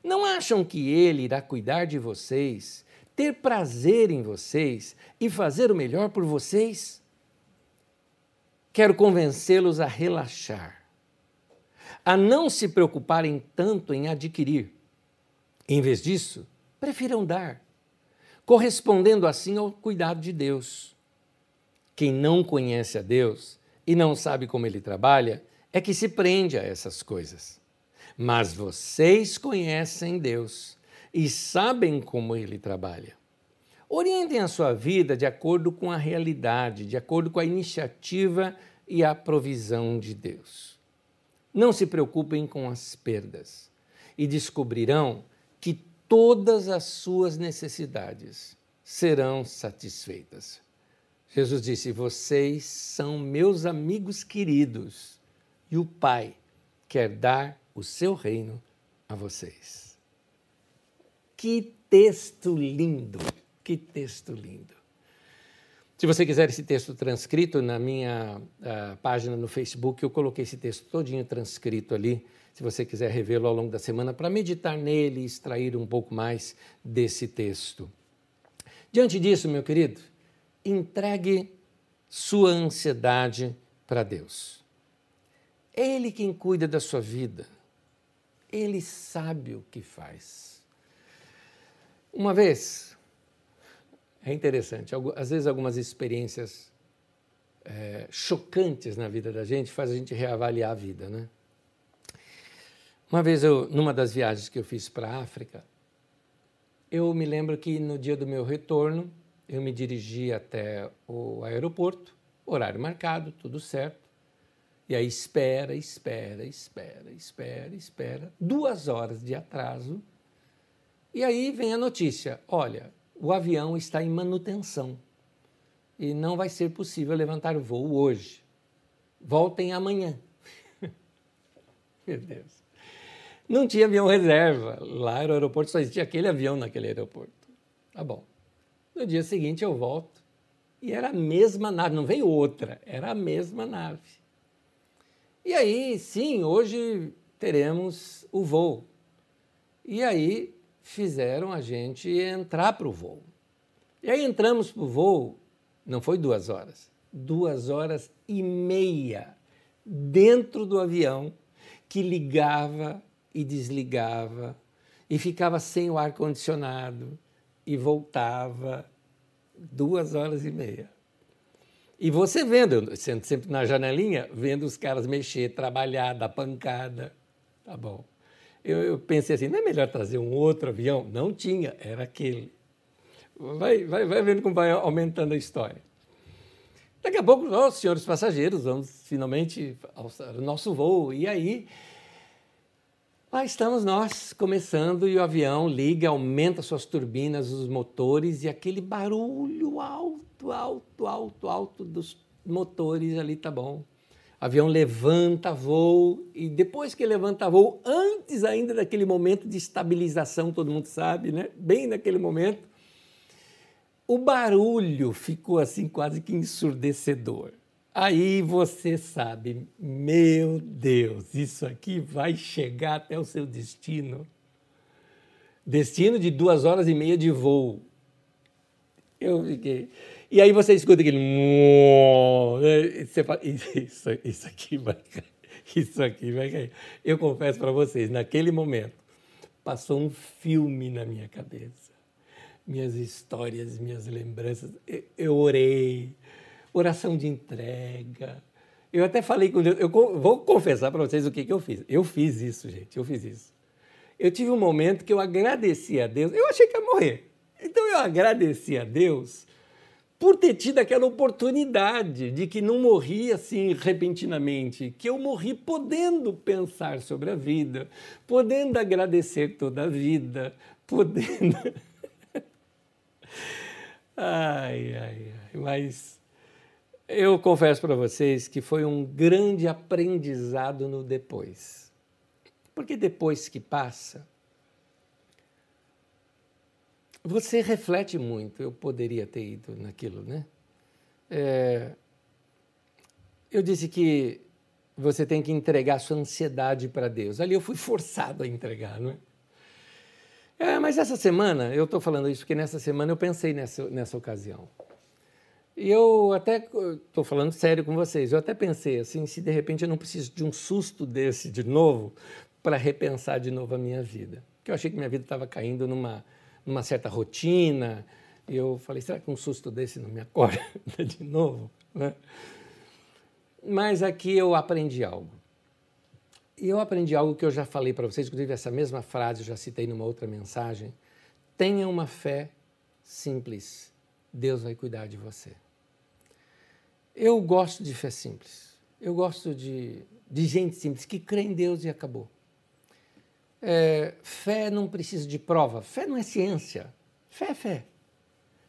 não acham que Ele irá cuidar de vocês, ter prazer em vocês e fazer o melhor por vocês? Quero convencê-los a relaxar a não se preocuparem tanto em adquirir. Em vez disso, prefiram dar, correspondendo assim ao cuidado de Deus. Quem não conhece a Deus e não sabe como ele trabalha é que se prende a essas coisas. Mas vocês conhecem Deus e sabem como ele trabalha. Orientem a sua vida de acordo com a realidade, de acordo com a iniciativa e a provisão de Deus. Não se preocupem com as perdas e descobrirão que todas as suas necessidades serão satisfeitas. Jesus disse: Vocês são meus amigos queridos e o Pai quer dar o seu reino a vocês. Que texto lindo! Que texto lindo! Se você quiser esse texto transcrito, na minha uh, página no Facebook, eu coloquei esse texto todinho transcrito ali, se você quiser revê-lo ao longo da semana, para meditar nele e extrair um pouco mais desse texto. Diante disso, meu querido, entregue sua ansiedade para Deus. É Ele quem cuida da sua vida. Ele sabe o que faz. Uma vez, é interessante, às vezes algumas experiências é, chocantes na vida da gente faz a gente reavaliar a vida, né? Uma vez eu, numa das viagens que eu fiz para a África, eu me lembro que no dia do meu retorno, eu me dirigi até o aeroporto, horário marcado, tudo certo. E aí espera, espera, espera, espera, espera, duas horas de atraso. E aí vem a notícia: olha, o avião está em manutenção e não vai ser possível levantar o voo hoje. Voltem amanhã. Meu Deus. Não tinha avião reserva. Lá no aeroporto só existia aquele avião naquele aeroporto. Tá bom. No dia seguinte eu volto e era a mesma nave, não veio outra, era a mesma nave. E aí, sim, hoje teremos o voo. E aí fizeram a gente entrar para o voo. E aí entramos para o voo, não foi duas horas, duas horas e meia dentro do avião que ligava e desligava e ficava sem o ar-condicionado e voltava duas horas e meia. E você vendo, sendo sempre na janelinha, vendo os caras mexer, trabalhar, dar pancada. Tá bom eu, eu, pensei assim, não é melhor trazer um outro avião? Não tinha, era aquele. Vai, vai, vai vendo como vai aumentando a história. Daqui a pouco, nós, senhores passageiros, vamos finalmente ao nosso voo. E aí, lá estamos nós, começando, e o avião liga, aumenta suas turbinas, os motores, e aquele barulho alto, alto, alto, alto dos motores ali, tá bom avião levanta voo e depois que levanta voo, antes ainda daquele momento de estabilização, todo mundo sabe, né? Bem naquele momento, o barulho ficou assim quase que ensurdecedor. Aí você sabe, meu Deus, isso aqui vai chegar até o seu destino. Destino de duas horas e meia de voo. Eu fiquei. E aí você escuta aquele. Você fala, isso, isso aqui vai cair. Isso aqui vai cair. Eu confesso para vocês, naquele momento, passou um filme na minha cabeça. Minhas histórias, minhas lembranças. Eu orei, oração de entrega. Eu até falei com Deus, eu vou confessar para vocês o que, que eu fiz. Eu fiz isso, gente, eu fiz isso. Eu tive um momento que eu agradeci a Deus. Eu achei que ia morrer. Então eu agradeci a Deus por ter tido aquela oportunidade de que não morri assim repentinamente, que eu morri podendo pensar sobre a vida, podendo agradecer toda a vida, podendo. ai, ai, ai. Mas eu confesso para vocês que foi um grande aprendizado no depois. Porque depois que passa, você reflete muito. Eu poderia ter ido naquilo, né? É, eu disse que você tem que entregar sua ansiedade para Deus. Ali eu fui forçado a entregar, não é? é mas essa semana, eu estou falando isso porque nessa semana eu pensei nessa, nessa ocasião. Eu até estou falando sério com vocês. Eu até pensei assim, se de repente eu não preciso de um susto desse de novo para repensar de novo a minha vida, porque eu achei que minha vida estava caindo numa numa certa rotina. E eu falei, será que um susto desse não me acorda de novo? Né? Mas aqui eu aprendi algo. E eu aprendi algo que eu já falei para vocês, inclusive essa mesma frase eu já citei numa outra mensagem. Tenha uma fé simples. Deus vai cuidar de você. Eu gosto de fé simples. Eu gosto de, de gente simples que crê em Deus e acabou. É, fé não precisa de prova. Fé não é ciência. Fé é fé.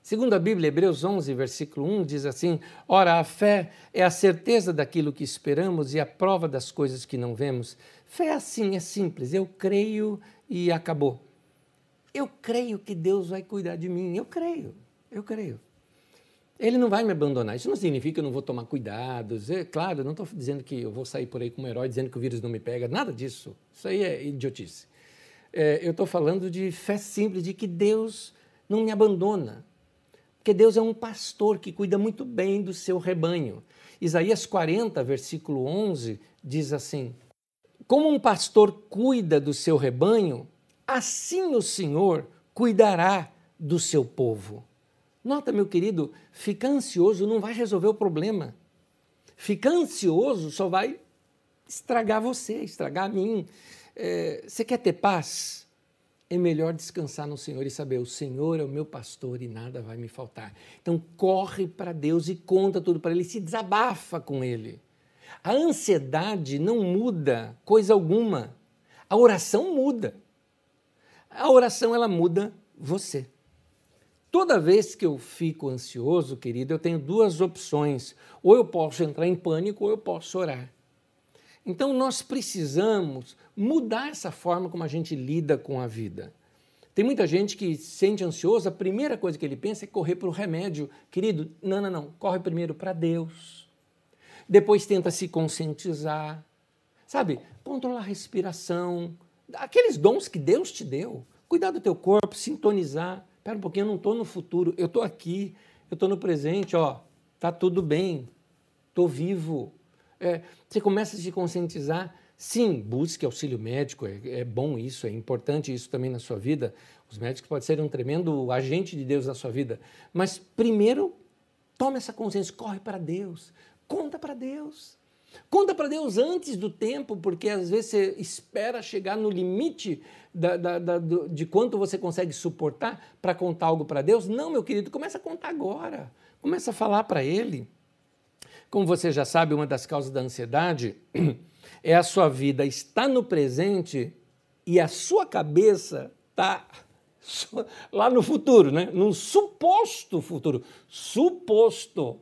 Segundo a Bíblia, Hebreus 11, versículo 1, diz assim: Ora, a fé é a certeza daquilo que esperamos e a prova das coisas que não vemos. Fé assim, é simples. Eu creio e acabou. Eu creio que Deus vai cuidar de mim. Eu creio, eu creio. Ele não vai me abandonar. Isso não significa que eu não vou tomar cuidados. É claro, eu não estou dizendo que eu vou sair por aí como herói dizendo que o vírus não me pega. Nada disso. Isso aí é idiotice. É, eu estou falando de fé simples, de que Deus não me abandona. Porque Deus é um pastor que cuida muito bem do seu rebanho. Isaías 40, versículo 11, diz assim: Como um pastor cuida do seu rebanho, assim o Senhor cuidará do seu povo. Nota, meu querido, ficar ansioso não vai resolver o problema. Ficar ansioso só vai estragar você, estragar a mim. É, você quer ter paz? É melhor descansar no Senhor e saber: o Senhor é o meu pastor e nada vai me faltar. Então, corre para Deus e conta tudo para Ele, se desabafa com Ele. A ansiedade não muda coisa alguma. A oração muda. A oração ela muda você. Toda vez que eu fico ansioso, querido, eu tenho duas opções. Ou eu posso entrar em pânico ou eu posso orar. Então nós precisamos mudar essa forma como a gente lida com a vida. Tem muita gente que se sente ansioso, a primeira coisa que ele pensa é correr para o remédio. Querido, não, não, não. Corre primeiro para Deus. Depois tenta se conscientizar. Sabe? Controlar a respiração. Aqueles dons que Deus te deu. Cuidar do teu corpo, sintonizar. Espera um pouquinho, eu não estou no futuro, eu estou aqui, eu estou no presente, ó, tá tudo bem, estou vivo. É, você começa a se conscientizar. Sim, busque auxílio médico, é, é, bom isso, é importante isso também na sua vida. Os médicos podem ser um tremendo agente de Deus na sua vida. Mas primeiro, tome essa consciência, corre para Deus, conta para Deus. Conta para Deus antes do tempo, porque às vezes você espera chegar no limite da, da, da, de quanto você consegue suportar para contar algo para Deus. Não, meu querido, começa a contar agora. Começa a falar para Ele. Como você já sabe, uma das causas da ansiedade é a sua vida estar no presente e a sua cabeça está lá no futuro, né? num suposto futuro. Suposto.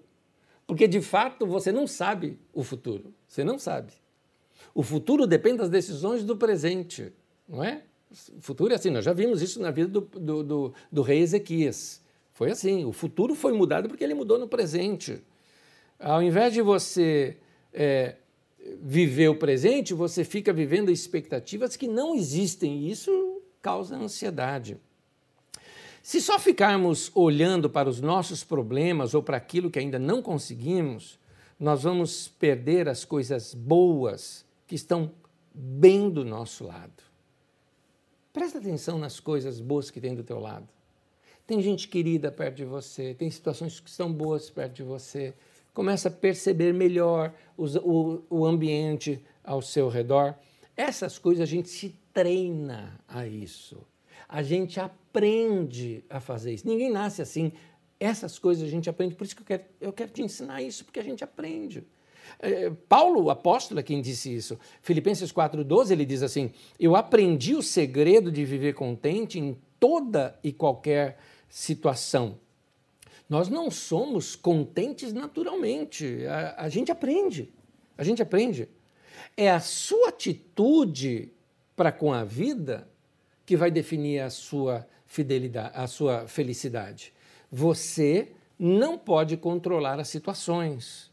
Porque de fato você não sabe o futuro. Você não sabe. O futuro depende das decisões do presente, não é? O futuro é assim, nós já vimos isso na vida do, do, do, do rei Ezequias. Foi assim, o futuro foi mudado porque ele mudou no presente. Ao invés de você é, viver o presente, você fica vivendo expectativas que não existem isso causa ansiedade. Se só ficarmos olhando para os nossos problemas ou para aquilo que ainda não conseguimos, nós vamos perder as coisas boas que estão bem do nosso lado. Presta atenção nas coisas boas que tem do teu lado. Tem gente querida perto de você, tem situações que estão boas perto de você. Começa a perceber melhor o, o ambiente ao seu redor. Essas coisas a gente se treina a isso. A gente aprende a fazer isso. Ninguém nasce assim. Essas coisas a gente aprende. Por isso que eu quero, eu quero te ensinar isso, porque a gente aprende. É, Paulo, o apóstolo, é quem disse isso. Filipenses 4,12, ele diz assim: Eu aprendi o segredo de viver contente em toda e qualquer situação. Nós não somos contentes naturalmente. A, a gente aprende. A gente aprende. É a sua atitude para com a vida que vai definir a sua fidelidade, a sua felicidade. Você não pode controlar as situações,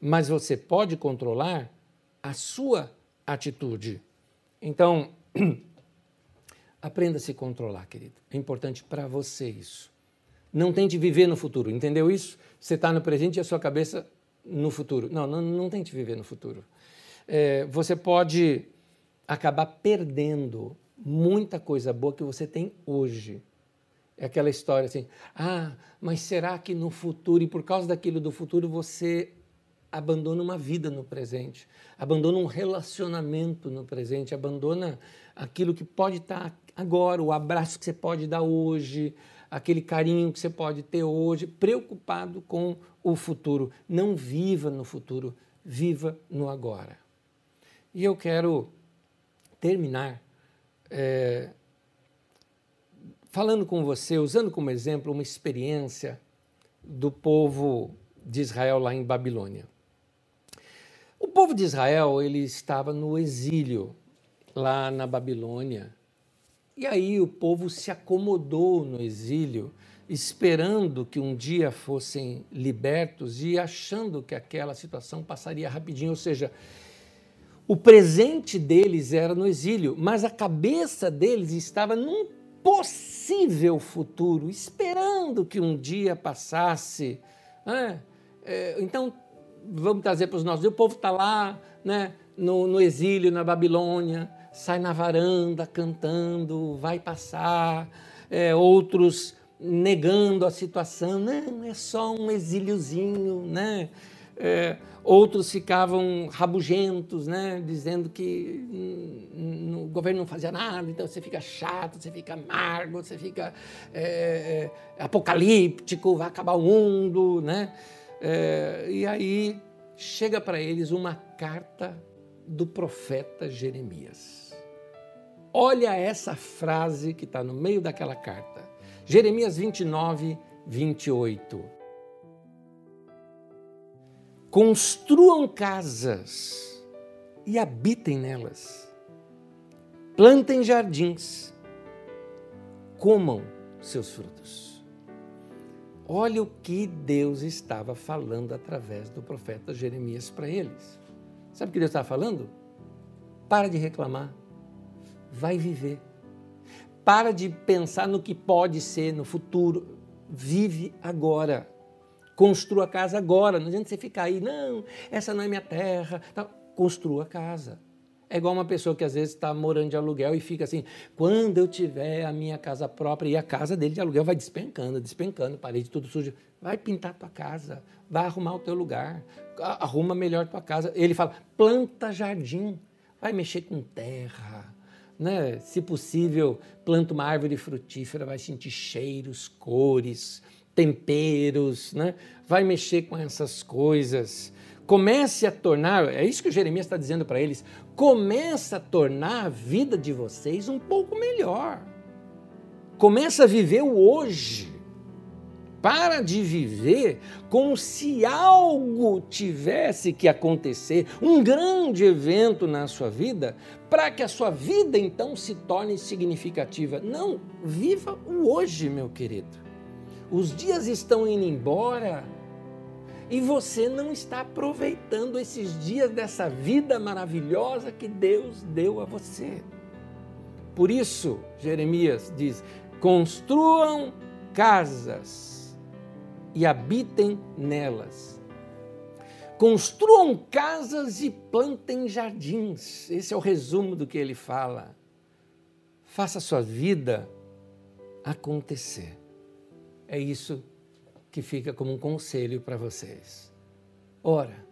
mas você pode controlar a sua atitude. Então, aprenda a se controlar, querido. É importante para você isso. Não tente viver no futuro, entendeu isso? Você está no presente e a sua cabeça no futuro. Não, não, não tente viver no futuro. É, você pode acabar perdendo muita coisa boa que você tem hoje. É aquela história assim: ah, mas será que no futuro, e por causa daquilo do futuro, você abandona uma vida no presente, abandona um relacionamento no presente, abandona aquilo que pode estar agora, o abraço que você pode dar hoje, aquele carinho que você pode ter hoje, preocupado com o futuro. Não viva no futuro, viva no agora. E eu quero terminar é, falando com você, usando como exemplo uma experiência do povo de Israel lá em Babilônia. O povo de Israel ele estava no exílio lá na Babilônia. E aí o povo se acomodou no exílio esperando que um dia fossem libertos e achando que aquela situação passaria rapidinho, ou seja, o presente deles era no exílio, mas a cabeça deles estava num possível futuro, esperando que um dia passasse. Né? É, então, vamos trazer para os nossos. O povo está lá, né, no, no exílio, na Babilônia, sai na varanda cantando, vai passar. É, outros negando a situação, não, é só um exíliozinho, né? É, outros ficavam rabugentos, né? dizendo que o governo não fazia nada, então você fica chato, você fica amargo, você fica é, é, apocalíptico, vai acabar o mundo. Né? É, e aí chega para eles uma carta do profeta Jeremias. Olha essa frase que está no meio daquela carta. Jeremias 29, 28. Construam casas e habitem nelas. Plantem jardins, comam seus frutos. Olha o que Deus estava falando através do profeta Jeremias para eles. Sabe o que Deus estava falando? Para de reclamar, vai viver. Para de pensar no que pode ser no futuro. Vive agora. Construa a casa agora. Não adianta você ficar aí, não, essa não é minha terra. Construa a casa. É igual uma pessoa que às vezes está morando de aluguel e fica assim: quando eu tiver a minha casa própria, e a casa dele de aluguel vai despencando, despencando, parede tudo sujo. Vai pintar tua casa, vai arrumar o teu lugar, arruma melhor tua casa. Ele fala: planta jardim, vai mexer com terra, né? Se possível, planta uma árvore frutífera, vai sentir cheiros, cores, temperos, né? vai mexer com essas coisas. Comece a tornar, é isso que o Jeremias está dizendo para eles, comece a tornar a vida de vocês um pouco melhor. Comece a viver o hoje. Para de viver como se algo tivesse que acontecer, um grande evento na sua vida, para que a sua vida então se torne significativa. Não, viva o hoje, meu querido. Os dias estão indo embora e você não está aproveitando esses dias dessa vida maravilhosa que Deus deu a você. Por isso, Jeremias diz: construam casas e habitem nelas Construam casas e plantem jardins. Esse é o resumo do que ele fala. Faça a sua vida acontecer. É isso que fica como um conselho para vocês. Ora,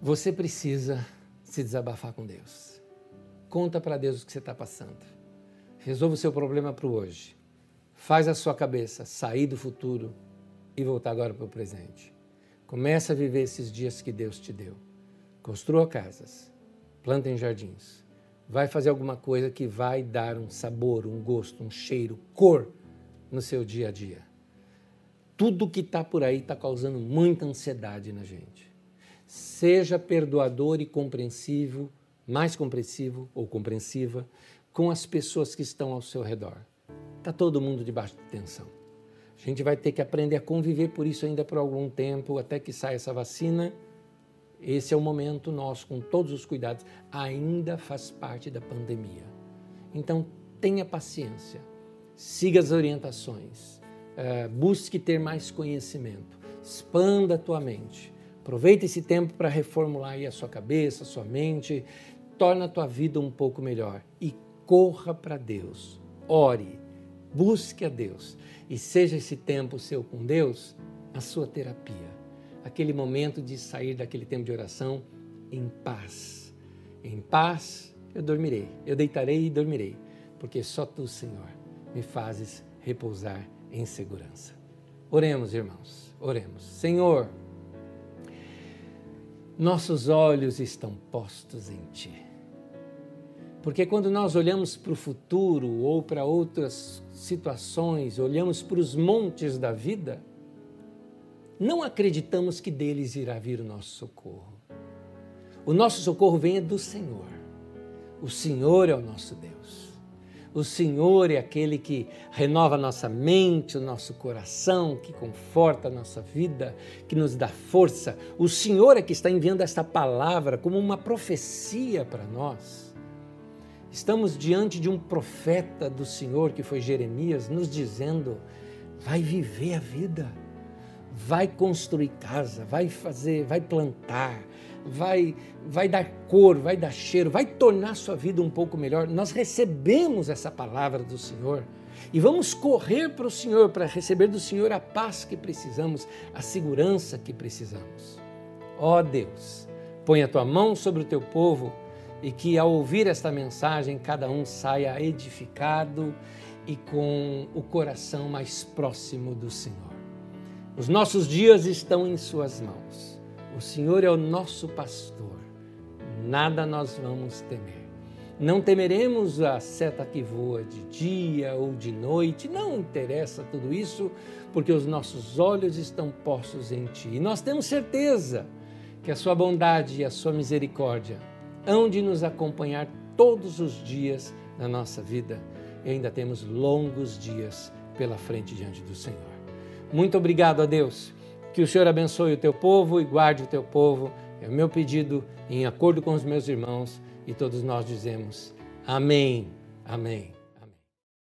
você precisa se desabafar com Deus. Conta para Deus o que você está passando. Resolva o seu problema para o hoje. Faz a sua cabeça sair do futuro e voltar agora para o presente. Começa a viver esses dias que Deus te deu. Construa casas, plantem jardins. Vai fazer alguma coisa que vai dar um sabor, um gosto, um cheiro, cor no seu dia a dia. Tudo que está por aí está causando muita ansiedade na gente. Seja perdoador e compreensivo, mais compreensivo ou compreensiva com as pessoas que estão ao seu redor. Está todo mundo debaixo de tensão. A gente vai ter que aprender a conviver por isso ainda por algum tempo, até que saia essa vacina. Esse é o momento nosso, com todos os cuidados. Ainda faz parte da pandemia. Então, tenha paciência, siga as orientações, uh, busque ter mais conhecimento, expanda a tua mente. Aproveita esse tempo para reformular a sua cabeça, a sua mente, torna a tua vida um pouco melhor e corra para Deus. Ore, busque a Deus e seja esse tempo seu com Deus a sua terapia. Aquele momento de sair daquele tempo de oração em paz. Em paz eu dormirei, eu deitarei e dormirei, porque só tu, Senhor, me fazes repousar em segurança. Oremos, irmãos, oremos. Senhor, nossos olhos estão postos em Ti. Porque quando nós olhamos para o futuro ou para outras situações, olhamos para os montes da vida, não acreditamos que deles irá vir o nosso socorro. O nosso socorro vem do Senhor. O Senhor é o nosso Deus. O Senhor é aquele que renova nossa mente, o nosso coração, que conforta a nossa vida, que nos dá força. O Senhor é que está enviando esta palavra como uma profecia para nós. Estamos diante de um profeta do Senhor, que foi Jeremias, nos dizendo: vai viver a vida, vai construir casa, vai fazer, vai plantar, vai, vai dar cor, vai dar cheiro, vai tornar sua vida um pouco melhor. Nós recebemos essa palavra do Senhor e vamos correr para o Senhor para receber do Senhor a paz que precisamos, a segurança que precisamos. Ó oh Deus, põe a tua mão sobre o teu povo e que ao ouvir esta mensagem cada um saia edificado e com o coração mais próximo do Senhor. Os nossos dias estão em Suas mãos. O Senhor é o nosso pastor, nada nós vamos temer. Não temeremos a seta que voa de dia ou de noite, não interessa tudo isso, porque os nossos olhos estão postos em Ti. E nós temos certeza que a Sua bondade e a Sua misericórdia hão de nos acompanhar todos os dias da nossa vida. E ainda temos longos dias pela frente diante do Senhor. Muito obrigado a Deus que o Senhor abençoe o teu povo e guarde o teu povo. É o meu pedido, em acordo com os meus irmãos, e todos nós dizemos: Amém. Amém.